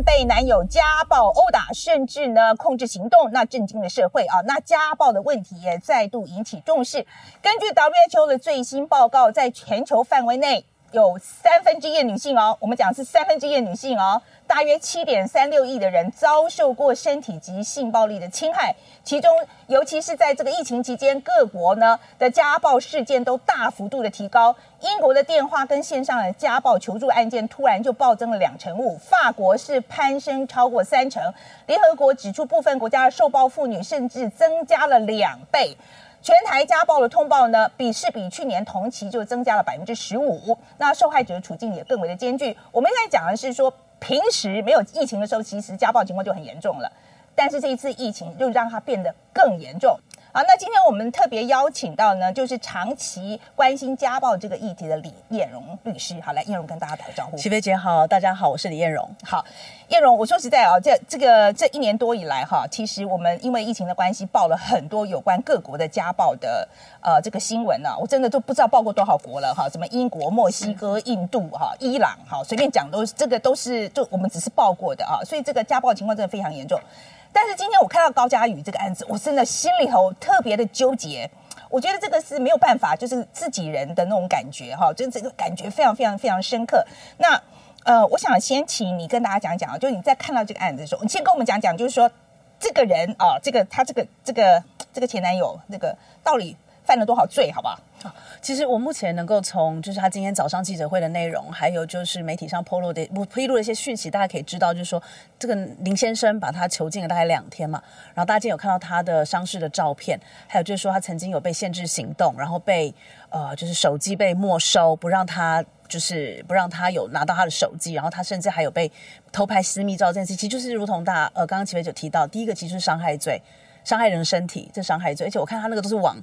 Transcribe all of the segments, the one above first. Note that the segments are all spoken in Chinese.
被男友家暴殴打，甚至呢控制行动，那震惊了社会啊！那家暴的问题也再度引起重视。根据 WHO 的最新报告，在全球范围内。有三分之一的女性哦，我们讲是三分之一的女性哦，大约七点三六亿的人遭受过身体及性暴力的侵害，其中尤其是在这个疫情期间，各国呢的家暴事件都大幅度的提高。英国的电话跟线上的家暴求助案件突然就暴增了两成五，法国是攀升超过三成，联合国指出部分国家的受暴妇女甚至增加了两倍。全台家暴的通报呢，比是比去年同期就增加了百分之十五，那受害者的处境也更为的艰巨。我们现在讲的是说，平时没有疫情的时候，其实家暴情况就很严重了，但是这一次疫情又让它变得更严重。好，那今天我们特别邀请到呢，就是长期关心家暴这个议题的李艳荣律师。好，来，艳荣跟大家打个招呼。齐飞姐好，大家好，我是李艳荣。好，艳荣，我说实在啊，这这个这一年多以来哈，其实我们因为疫情的关系，报了很多有关各国的家暴的呃这个新闻呢，我真的都不知道报过多少国了哈，什么英国、墨西哥、印度哈、伊朗哈，随便讲都这个都是就我们只是报过的啊，所以这个家暴情况真的非常严重。但是今天我看到高佳宇这个案子，我真的心里头特别的纠结。我觉得这个是没有办法，就是自己人的那种感觉哈，就这个感觉非常非常非常深刻。那呃，我想先请你跟大家讲讲啊，就你在看到这个案子的时候，你先跟我们讲讲，就是说这个人啊，这个他这个这个这个前男友那个到底犯了多少罪，好不好？其实我目前能够从就是他今天早上记者会的内容，还有就是媒体上披露的我披露的一些讯息，大家可以知道，就是说这个林先生把他囚禁了大概两天嘛。然后大家今天有看到他的伤势的照片，还有就是说他曾经有被限制行动，然后被呃就是手机被没收，不让他就是不让他有拿到他的手机，然后他甚至还有被偷拍私密照这件事情，其实就是如同大呃刚刚齐飞就提到，第一个其实是伤害罪，伤害人身体这伤害罪，而且我看他那个都是往。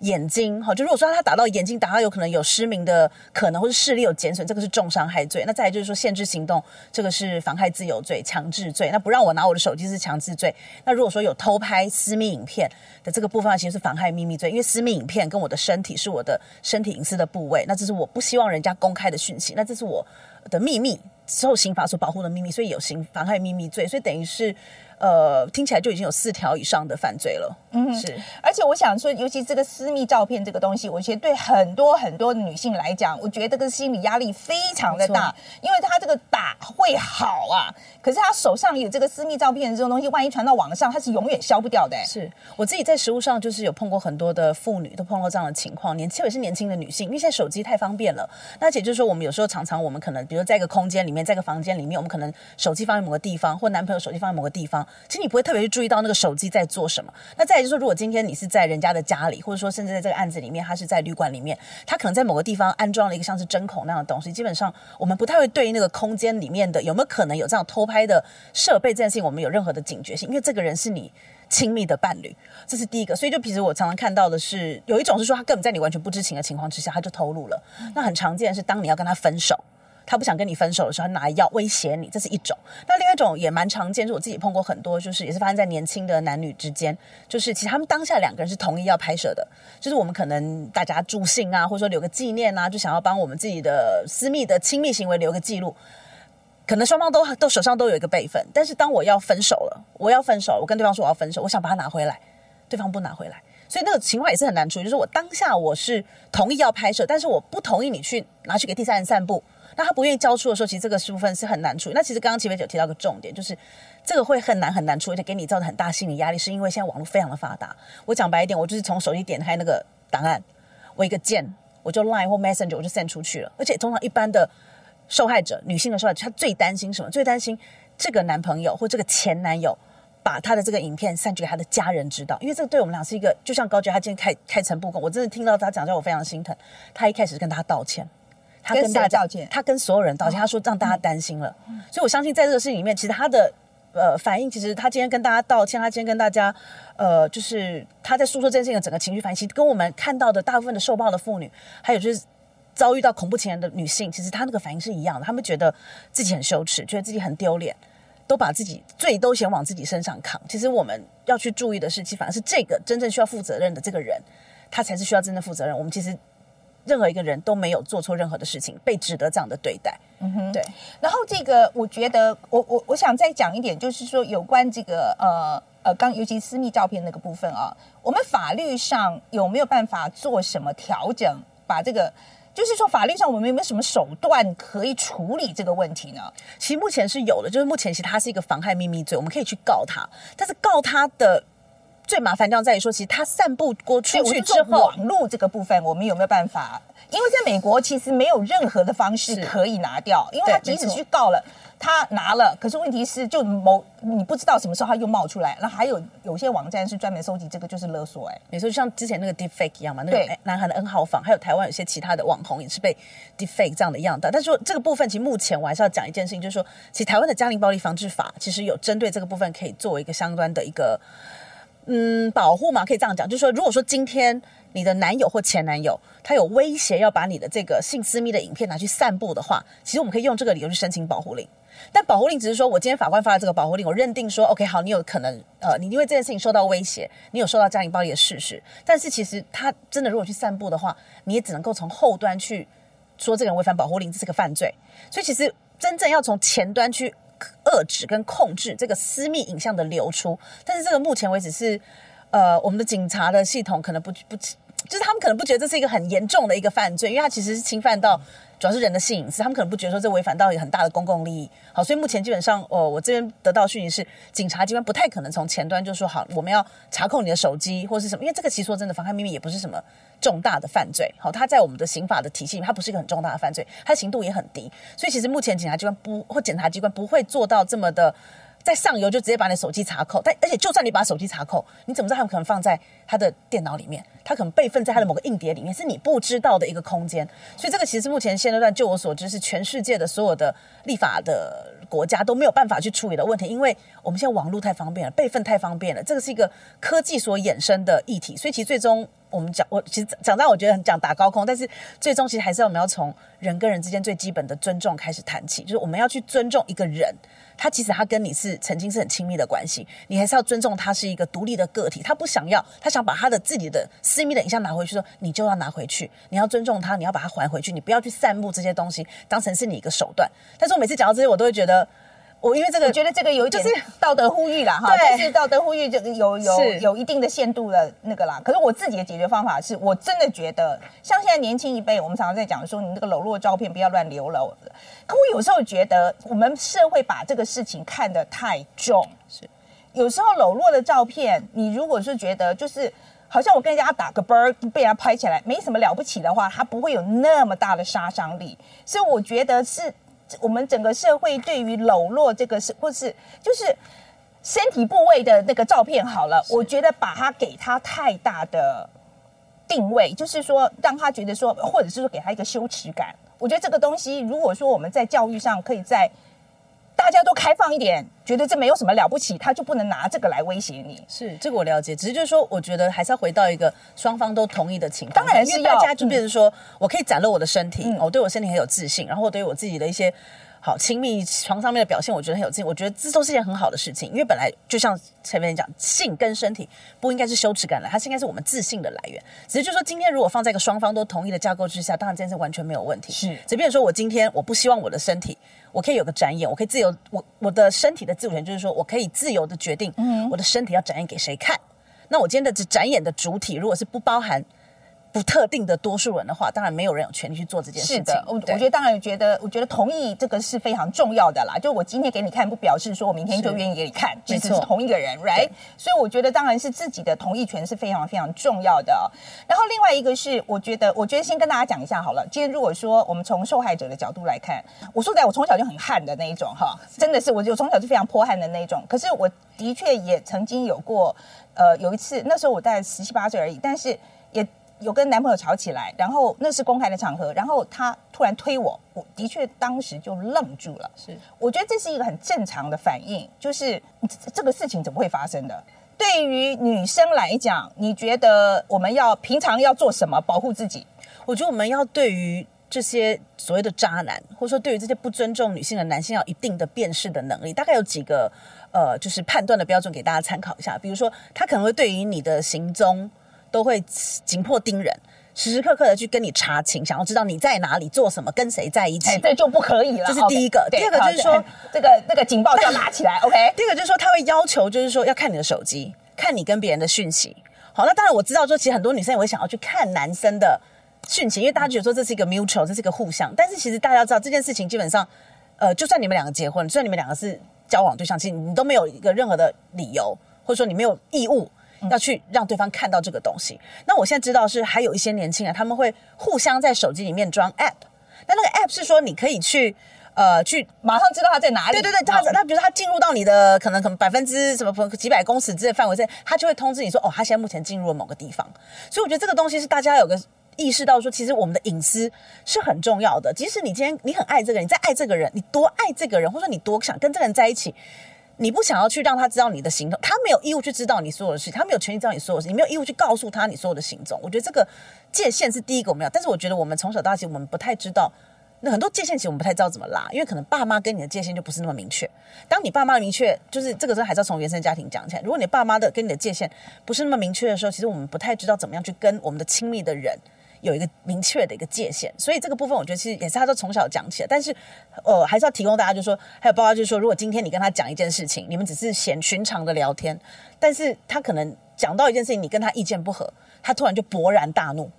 眼睛哈，就如果说他打到眼睛，打到有可能有失明的可能，或是视力有减损，这个是重伤害罪。那再来就是说限制行动，这个是妨害自由罪、强制罪。那不让我拿我的手机是强制罪。那如果说有偷拍私密影片的这个部分，其实是妨害秘密罪，因为私密影片跟我的身体是我的身体隐私的部位，那这是我不希望人家公开的讯息，那这是我的秘密，受刑法所保护的秘密，所以有刑妨害秘密罪，所以等于是。呃，听起来就已经有四条以上的犯罪了。嗯，是。而且我想说，尤其这个私密照片这个东西，我觉得对很多很多女性来讲，我觉得这个心理压力非常的大，因为他这个打会好啊，可是他手上有这个私密照片这种东西，万一传到网上，他是永远消不掉的。是我自己在实物上就是有碰过很多的妇女，都碰到这样的情况，年轻也是年轻的女性，因为现在手机太方便了。那且就是说，我们有时候常常我们可能，比如在一个空间里面，在一个房间里面，我们可能手机放在某个地方，或男朋友手机放在某个地方。其实你不会特别去注意到那个手机在做什么。那再就是说，如果今天你是在人家的家里，或者说甚至在这个案子里面，他是在旅馆里面，他可能在某个地方安装了一个像是针孔那样的东西。基本上，我们不太会对于那个空间里面的有没有可能有这样偷拍的设备这件事情，我们有任何的警觉性，因为这个人是你亲密的伴侣，这是第一个。所以，就平时我常常看到的是，有一种是说他根本在你完全不知情的情况之下，他就偷录了。那很常见是当你要跟他分手。他不想跟你分手的时候，拿药威胁你，这是一种。那另外一种也蛮常见，是我自己碰过很多，就是也是发生在年轻的男女之间，就是其实他们当下两个人是同意要拍摄的，就是我们可能大家助兴啊，或者说留个纪念啊，就想要帮我们自己的私密的亲密行为留个记录。可能双方都都手上都有一个备份，但是当我要分手了，我要分手，我跟对方说我要分手，我想把它拿回来，对方不拿回来，所以那个情况也是很难处理。就是我当下我是同意要拍摄，但是我不同意你去拿去给第三人散布。那他不愿意交出的时候，其实这个部分是很难处理。那其实刚刚齐飞九提到个重点，就是这个会很难很难处理，而且给你造成很大心理压力，是因为现在网络非常的发达。我讲白一点，我就是从手机点开那个档案，我一个键，我就 Line 或 Messenger 我就 send 出去了。而且通常一般的受害者，女性的受害者，她最担心什么？最担心这个男朋友或这个前男友把他的这个影片散去给他的家人知道，因为这个对我们俩是一个，就像高觉他今天开开诚布公，我真的听到他讲，叫我非常心疼。他一开始跟他道歉。他跟大家道歉，他跟所有人道歉，他说让大家担心了，所以我相信在这个事情里面，其实他的呃反应，其实他今天跟大家道歉，他今天跟大家呃，就是他在诉说这件事情的整个情绪反应，其实跟我们看到的大部分的受暴的妇女，还有就是遭遇到恐怖情人的女性，其实她那个反应是一样的，他们觉得自己很羞耻，觉得自己很丢脸，都把自己罪都先往自己身上扛。其实我们要去注意的是，其实反而是这个真正需要负责任的这个人，他才是需要真正负责任。我们其实。任何一个人都没有做错任何的事情，被值得这样的对待。嗯哼，对。然后这个，我觉得，我我我想再讲一点，就是说有关这个呃呃，刚尤其私密照片那个部分啊，我们法律上有没有办法做什么调整，把这个？就是说，法律上我们有没有什么手段可以处理这个问题呢？其实目前是有的，就是目前其实它是一个妨害秘密罪，我们可以去告他。但是告他的最麻烦地方在于说，其实他散布过出去之后，网络这个部分，我们有没有办法？因为在美国，其实没有任何的方式可以拿掉，因为他即使去告了。他拿了，可是问题是，就某你不知道什么时候他又冒出来。那还有有些网站是专门收集这个，就是勒索。哎，没错，就像之前那个 Deepfake 一样嘛，那个南韩的 N 号房，还有台湾有些其他的网红也是被 Deepfake 这样的样的。但是说这个部分，其实目前我还是要讲一件事情，就是说，其实台湾的家庭暴力防治法其实有针对这个部分可以作为一个相关的一个嗯保护嘛，可以这样讲，就是说，如果说今天你的男友或前男友他有威胁要把你的这个性私密的影片拿去散布的话，其实我们可以用这个理由去申请保护令。但保护令只是说，我今天法官发了这个保护令，我认定说，OK，好，你有可能，呃，你因为这件事情受到威胁，你有受到家庭暴力的事实。但是其实他真的如果去散布的话，你也只能够从后端去说这个人违反保护令，这是个犯罪。所以其实真正要从前端去遏制跟控制这个私密影像的流出，但是这个目前为止是，呃，我们的警察的系统可能不不。就是他们可能不觉得这是一个很严重的一个犯罪，因为它其实是侵犯到主要是人的性隐私，他们可能不觉得说这违反到很大的公共利益。好，所以目前基本上，哦，我这边得到讯息是，警察机关不太可能从前端就说好，我们要查控你的手机或是什么，因为这个其实说真的，妨害秘密也不是什么重大的犯罪。好，它在我们的刑法的体系里面，它不是一个很重大的犯罪，它的刑度也很低，所以其实目前警察机关不或检察机关不会做到这么的。在上游就直接把你手机查扣，但而且就算你把手机查扣，你怎么知道他们可能放在他的电脑里面？他可能备份在他的某个硬碟里面，是你不知道的一个空间。所以这个其实目前现阶段，就我所知，是全世界的所有的立法的国家都没有办法去处理的问题，因为我们现在网络太方便了，备份太方便了，这个是一个科技所衍生的议题。所以其实最终我们讲，我其实讲到我觉得很讲打高空，但是最终其实还是我们要从人跟人之间最基本的尊重开始谈起，就是我们要去尊重一个人。他其实他跟你是曾经是很亲密的关系，你还是要尊重他是一个独立的个体。他不想要，他想把他的自己的私密的影像拿回去，说你就要拿回去，你要尊重他，你要把它还回去，你不要去散布这些东西，当成是你一个手段。但是我每次讲到这些，我都会觉得。我因为这个，我觉得这个有一点道德呼吁啦，哈，就是道德呼吁，就有有有一定的限度的那个啦。可是我自己的解决方法是，我真的觉得，像现在年轻一辈，我们常常在讲说，你那个裸露照片不要乱流了。可我有时候觉得，我们社会把这个事情看得太重。是，有时候裸露的照片，你如果是觉得就是好像我跟人家打个啵儿，被人家拍起来没什么了不起的话，它不会有那么大的杀伤力。所以我觉得是。我们整个社会对于裸露这个是或是就是身体部位的那个照片好了，我觉得把它给他太大的定位，就是说让他觉得说，或者是说给他一个羞耻感。我觉得这个东西，如果说我们在教育上可以在。大家都开放一点，觉得这没有什么了不起，他就不能拿这个来威胁你。是这个我了解，只是就是说，我觉得还是要回到一个双方都同意的情况。当然是大家就变成说我可以展露我的身体，我对我身体很有自信，然后对于我自己的一些。好，亲密床上面的表现，我觉得很有劲。我觉得这都是件很好的事情，因为本来就像前面讲，性跟身体不应该是羞耻感来，它是应该是我们自信的来源。只是就说，今天如果放在一个双方都同意的架构之下，当然这件事完全没有问题。是，即便说我今天我不希望我的身体，我可以有个展演，我可以自由，我我的身体的自主权就是说我可以自由的决定，嗯我的身体要展演给谁看。那我今天的展演的主体，如果是不包含。不特定的多数人的话，当然没有人有权利去做这件事情。是的，我我觉得当然觉得，我觉得同意这个是非常重要的啦。就我今天给你看，不表示说我明天就愿意给你看，即使是同一个人，right？所以我觉得当然是自己的同意权是非常非常重要的。然后另外一个是，我觉得，我觉得先跟大家讲一下好了。今天如果说我们从受害者的角度来看，我说在我从小就很悍的那一种哈，真的是我就从小就非常泼悍的那一种。可是我的确也曾经有过，呃，有一次那时候我大概十七八岁而已，但是也。有跟男朋友吵起来，然后那是公开的场合，然后他突然推我，我的确当时就愣住了。是，我觉得这是一个很正常的反应，就是这个事情怎么会发生的？对于女生来讲，你觉得我们要平常要做什么保护自己？我觉得我们要对于这些所谓的渣男，或者说对于这些不尊重女性的男性，要一定的辨识的能力。大概有几个呃，就是判断的标准给大家参考一下。比如说，他可能会对于你的行踪。都会紧迫盯人，时时刻刻的去跟你查情，想要知道你在哪里、做什么、跟谁在一起。哎，这就不可以了。这是第一个第二个就是说好这个那个警报就要拿起来，OK？第二个就是说，他会要求，就是说要看你的手机，看你跟别人的讯息。好，那当然我知道说，其实很多女生也会想要去看男生的讯息，因为大家觉得说这是一个 mutual，这是一个互相。但是其实大家要知道这件事情，基本上，呃，就算你们两个结婚，就算你们两个是交往对象，其实你都没有一个任何的理由，或者说你没有义务。要去让对方看到这个东西。那我现在知道是还有一些年轻人，他们会互相在手机里面装 app。那那个 app 是说你可以去呃去马上知道他在哪里。对对对，他他比如说他进入到你的可能可能百分之什么几百公尺之类范围之内，他就会通知你说哦，他现在目前进入了某个地方。所以我觉得这个东西是大家有个意识到说，其实我们的隐私是很重要的。即使你今天你很爱这个人，你再爱这个人，你多爱这个人，或者说你多想跟这个人在一起。你不想要去让他知道你的行动，他没有义务去知道你所有的事情，他没有权利知道你所有的事情，你没有义务去告诉他你所有的行踪。我觉得这个界限是第一个我们要，但是我觉得我们从小到大其实我们不太知道，那很多界限其实我们不太知道怎么拉，因为可能爸妈跟你的界限就不是那么明确。当你爸妈明确，就是这个时候还是要从原生家庭讲起来。如果你爸妈的跟你的界限不是那么明确的时候，其实我们不太知道怎么样去跟我们的亲密的人。有一个明确的一个界限，所以这个部分我觉得其实也是他都从小讲起来。但是，呃，还是要提供大家，就是说，还有包括就是说，如果今天你跟他讲一件事情，你们只是闲寻常的聊天，但是他可能讲到一件事情，你跟他意见不合，他突然就勃然大怒，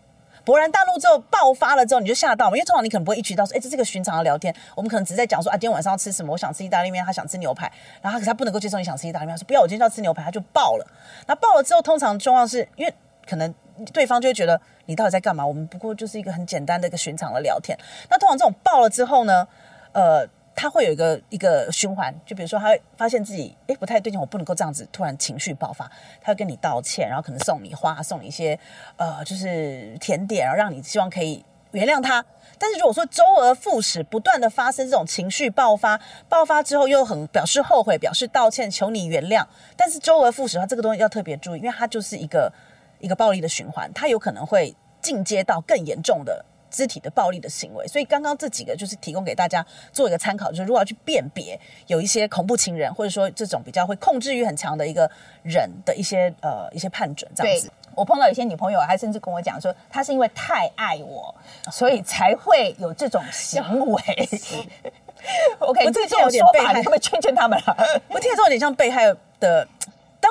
勃然大怒之后爆发了之后，你就吓到嘛，因为通常你可能不会意识到说，哎，这是个寻常的聊天，我们可能只是在讲说啊，今天晚上要吃什么，我想吃意大利面，他想吃牛排，然后他可是他不能够接受你想吃意大利面，他说不要，我今天要吃牛排，他就爆了。那爆了之后，通常状况是因为可能。对方就会觉得你到底在干嘛？我们不过就是一个很简单的一个寻常的聊天。那通常这种爆了之后呢，呃，他会有一个一个循环，就比如说他会发现自己哎不太对劲，我不能够这样子突然情绪爆发，他会跟你道歉，然后可能送你花，送你一些呃就是甜点，然后让你希望可以原谅他。但是如果说周而复始，不断的发生这种情绪爆发，爆发之后又很表示后悔，表示道歉，求你原谅，但是周而复始，他这个东西要特别注意，因为它就是一个。一个暴力的循环，它有可能会进阶到更严重的肢体的暴力的行为。所以刚刚这几个就是提供给大家做一个参考，就是如果要去辨别有一些恐怖情人，或者说这种比较会控制欲很强的一个人的一些呃一些判准。这样子，我碰到一些女朋友，还甚至跟我讲说，她是因为太爱我，所以才会有这种行为。OK，我这个就有点被害，可不可以劝劝他们了？我听起来有点像被害的。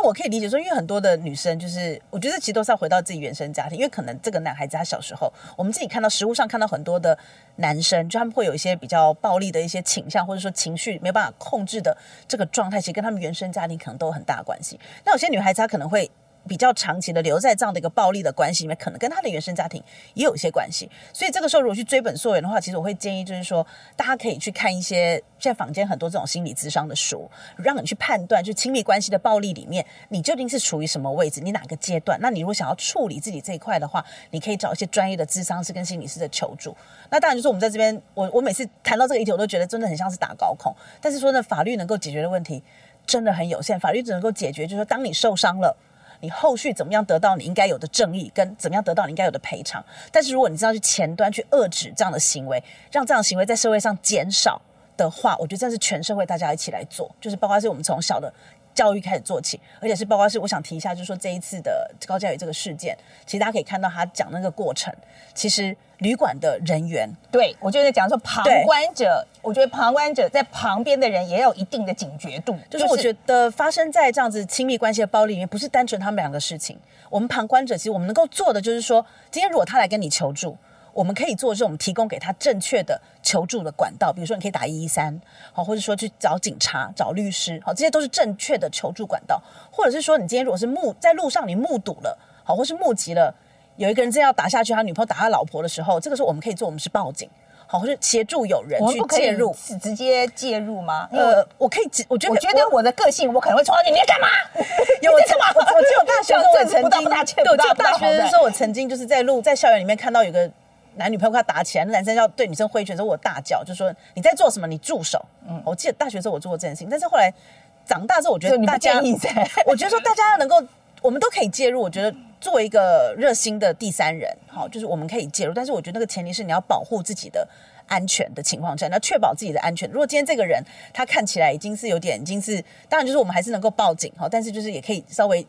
但我可以理解说，因为很多的女生，就是我觉得其实都是要回到自己原生家庭，因为可能这个男孩子他小时候，我们自己看到食物上看到很多的男生，就他们会有一些比较暴力的一些倾向，或者说情绪没办法控制的这个状态，其实跟他们原生家庭可能都有很大关系。那有些女孩子她可能会。比较长期的留在这样的一个暴力的关系里面，可能跟他的原生家庭也有一些关系。所以这个时候如果去追本溯源的话，其实我会建议就是说，大家可以去看一些现在坊间很多这种心理咨商的书，让你去判断，就亲密关系的暴力里面，你究竟是处于什么位置，你哪个阶段？那你如果想要处理自己这一块的话，你可以找一些专业的咨商师跟心理师的求助。那当然就是我们在这边，我我每次谈到这个议题，我都觉得真的很像是打高空。但是说呢，法律能够解决的问题真的很有限，法律只能够解决，就是说当你受伤了。你后续怎么样得到你应该有的正义，跟怎么样得到你应该有的赔偿？但是如果你知道去前端去遏制这样的行为，让这样的行为在社会上减少的话，我觉得这是全社会大家一起来做，就是包括是我们从小的教育开始做起，而且是包括是我想提一下，就是说这一次的高教育这个事件，其实大家可以看到他讲那个过程，其实。旅馆的人员，对我就在讲说旁观者，我觉得旁观者在旁边的人也有一定的警觉度。就是我觉得发生在这样子亲密关系的暴力里面，不是单纯他们两个事情。我们旁观者其实我们能够做的就是说，今天如果他来跟你求助，我们可以做的是我们提供给他正确的求助的管道，比如说你可以打一一三，好，或者说去找警察、找律师，好，这些都是正确的求助管道。或者是说你今天如果是目在路上你目睹了，好，或是目击了。有一个人正要打下去，他女朋友打他老婆的时候，这个时候我们可以做，我们是报警，好，或者协助有人去介入，是直接介入吗？呃，我可以，我觉得，我觉得我的个性，我可能会冲上去，你在干嘛？有在干嘛？我我记得大学时候我曾经，对，我只有大学的时候我曾经就是在路在校园里面看到有个男女朋友快打起来，那男生要对女生挥拳时候，我大叫，就说你在做什么？你住手！嗯，我记得大学时候我做过这件事情，但是后来长大之后，我觉得大家，我觉得说大家要能够，我们都可以介入，我觉得。作为一个热心的第三人，好，就是我们可以介入，但是我觉得那个前提是你要保护自己的安全的情况下，你要确保自己的安全。如果今天这个人他看起来已经是有点，已经是，当然就是我们还是能够报警哈，但是就是也可以稍微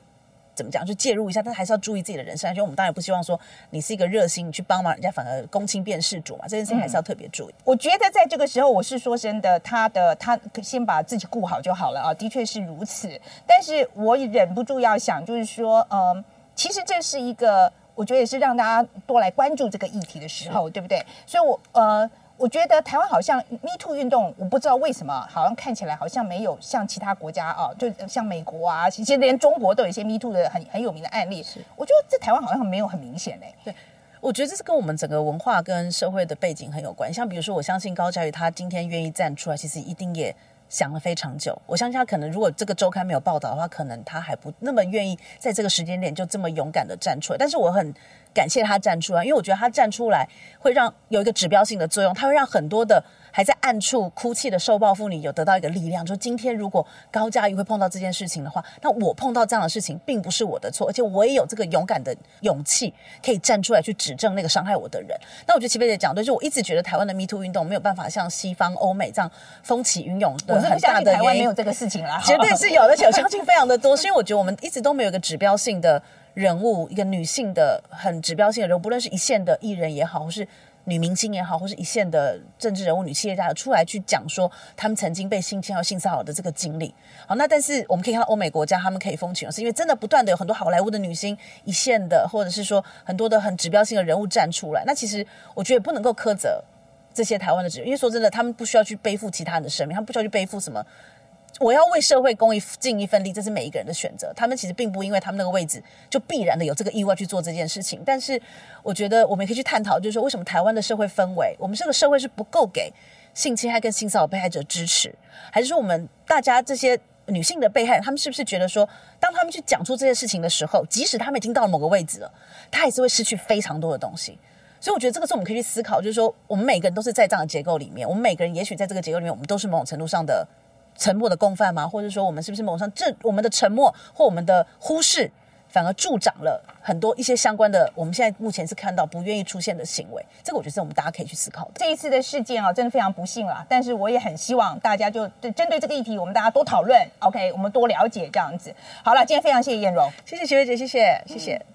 怎么讲，就介入一下，但还是要注意自己的人身安全。我们当然不希望说你是一个热心，你去帮忙人家，反而公亲变事主嘛。这件事情还是要特别注意。我觉得在这个时候，我是说真的，他的他先把自己顾好就好了啊，的确是如此。但是我忍不住要想，就是说，嗯，其实这是一个，我觉得也是让大家多来关注这个议题的时候，对不对？所以，我呃。我觉得台湾好像 Me Too 运动，我不知道为什么，好像看起来好像没有像其他国家啊，就像美国啊，其实连中国都有一些 Me Too 的很很有名的案例。是，我觉得在台湾好像没有很明显嘞。对，我觉得这是跟我们整个文化跟社会的背景很有关。像比如说，我相信高嘉瑜他今天愿意站出来，其实一定也想了非常久。我相信他可能如果这个周刊没有报道的话，可能他还不那么愿意在这个时间点就这么勇敢的站出来。但是我很。感谢他站出来，因为我觉得他站出来会让有一个指标性的作用，他会让很多的还在暗处哭泣的受暴妇女有得到一个力量。就今天如果高嘉瑜会碰到这件事情的话，那我碰到这样的事情并不是我的错，而且我也有这个勇敢的勇气可以站出来去指证那个伤害我的人。那我觉得齐飞姐讲对，就我一直觉得台湾的 Me Too 运动没有办法像西方欧美这样风起云涌的很大的台湾没有这个事情啦，绝对是有，而且我 相信非常的多，是因为我觉得我们一直都没有一个指标性的。人物一个女性的很指标性的人物，不论是一线的艺人也好，或是女明星也好，或是一线的政治人物、女企业家出来去讲说他们曾经被性侵和性骚扰的这个经历。好，那但是我们可以看到欧美国家他们可以风起是因为真的不断的有很多好莱坞的女星一线的，或者是说很多的很指标性的人物站出来。那其实我觉得不能够苛责这些台湾的指，因为说真的，他们不需要去背负其他人的生命，他们不需要去背负什么。我要为社会公益尽一份力，这是每一个人的选择。他们其实并不因为他们那个位置就必然的有这个义务去做这件事情。但是，我觉得我们可以去探讨，就是说为什么台湾的社会氛围，我们这个社会是不够给性侵害跟性骚扰被害者支持，还是说我们大家这些女性的被害人，他们是不是觉得说，当他们去讲出这些事情的时候，即使他们已经到了某个位置了，他还是会失去非常多的东西。所以，我觉得这个是我们可以去思考，就是说，我们每个人都是在这样的结构里面，我们每个人也许在这个结构里面，我们都是某种程度上的。沉默的共犯吗？或者说，我们是不是某上这我们的沉默或我们的忽视，反而助长了很多一些相关的？我们现在目前是看到不愿意出现的行为。这个我觉得是我们大家可以去思考的。这一次的事件啊，真的非常不幸了。但是我也很希望大家就针对这个议题，我们大家多讨论。OK，我们多了解这样子。好了，今天非常谢谢燕荣，谢谢徐薇姐，谢谢，谢谢。